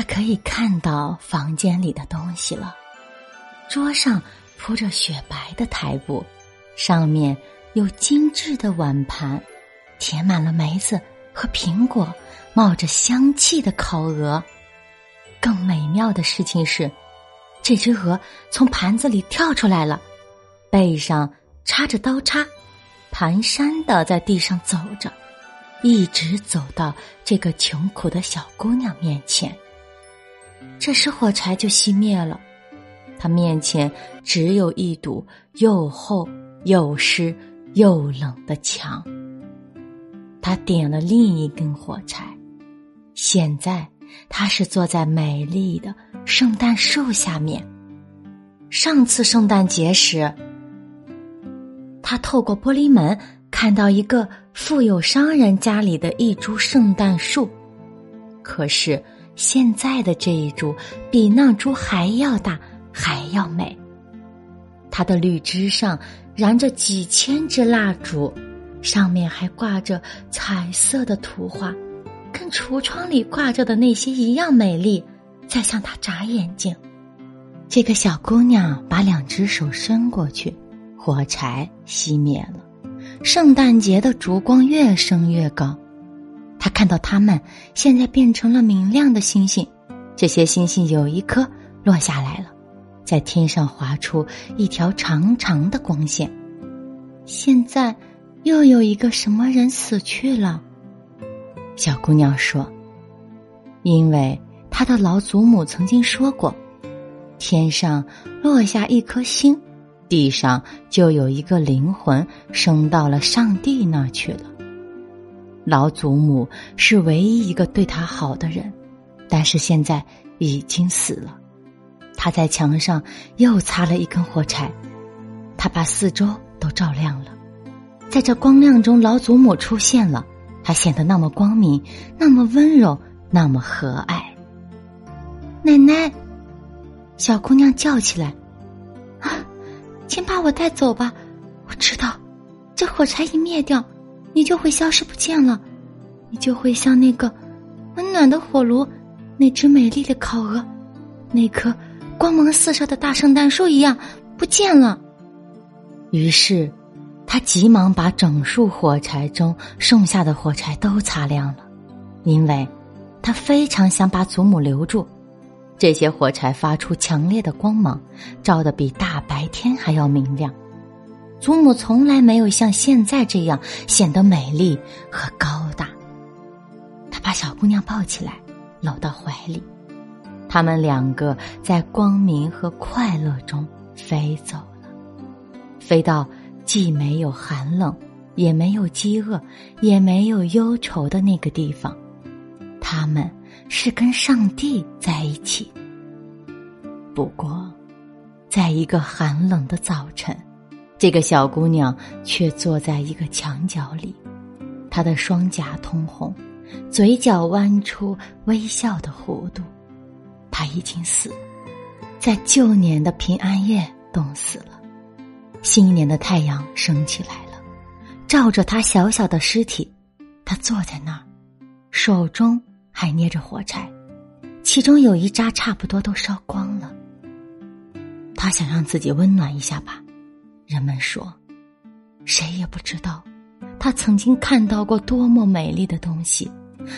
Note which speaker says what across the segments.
Speaker 1: 他可以看到房间里的东西了。桌上铺着雪白的台布，上面有精致的碗盘，填满了梅子和苹果，冒着香气的烤鹅。更美妙的事情是，这只鹅从盘子里跳出来了，背上插着刀叉，蹒跚的在地上走着，一直走到这个穷苦的小姑娘面前。这时火柴就熄灭了，他面前只有一堵又厚又湿又冷的墙。他点了另一根火柴，现在。他是坐在美丽的圣诞树下面。上次圣诞节时，他透过玻璃门看到一个富有商人家里的一株圣诞树，可是现在的这一株比那株还要大，还要美。它的绿枝上燃着几千支蜡烛，上面还挂着彩色的图画。跟橱窗里挂着的那些一样美丽，在向他眨眼睛。这个小姑娘把两只手伸过去，火柴熄灭了。圣诞节的烛光越升越高，他看到他们现在变成了明亮的星星。这些星星有一颗落下来了，在天上划出一条长长的光线。现在又有一个什么人死去了？小姑娘说：“因为她的老祖母曾经说过，天上落下一颗星，地上就有一个灵魂升到了上帝那去了。老祖母是唯一一个对她好的人，但是现在已经死了。她在墙上又擦了一根火柴，她把四周都照亮了。在这光亮中，老祖母出现了。”她显得那么光明，那么温柔，那么和蔼。奶奶，小姑娘叫起来：“啊，请把我带走吧！我知道，这火柴一灭掉，你就会消失不见了，你就会像那个温暖的火炉，那只美丽的烤鹅，那棵光芒四射的大圣诞树一样不见了。”于是。他急忙把整束火柴中剩下的火柴都擦亮了，因为，他非常想把祖母留住。这些火柴发出强烈的光芒，照得比大白天还要明亮。祖母从来没有像现在这样显得美丽和高大。他把小姑娘抱起来，搂到怀里，他们两个在光明和快乐中飞走了，飞到。既没有寒冷，也没有饥饿，也没有忧愁的那个地方，他们是跟上帝在一起。不过，在一个寒冷的早晨，这个小姑娘却坐在一个墙角里，她的双颊通红，嘴角弯出微笑的弧度。她已经死，在旧年的平安夜冻死了。新年的太阳升起来了，照着她小小的尸体。她坐在那儿，手中还捏着火柴，其中有一扎差不多都烧光了。他想让自己温暖一下吧。人们说，谁也不知道，他曾经看到过多么美丽的东西，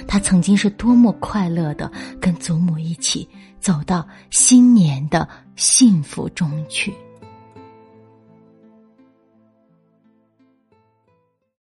Speaker 1: 他曾经是多么快乐的跟祖母一起走到新年的幸福中去。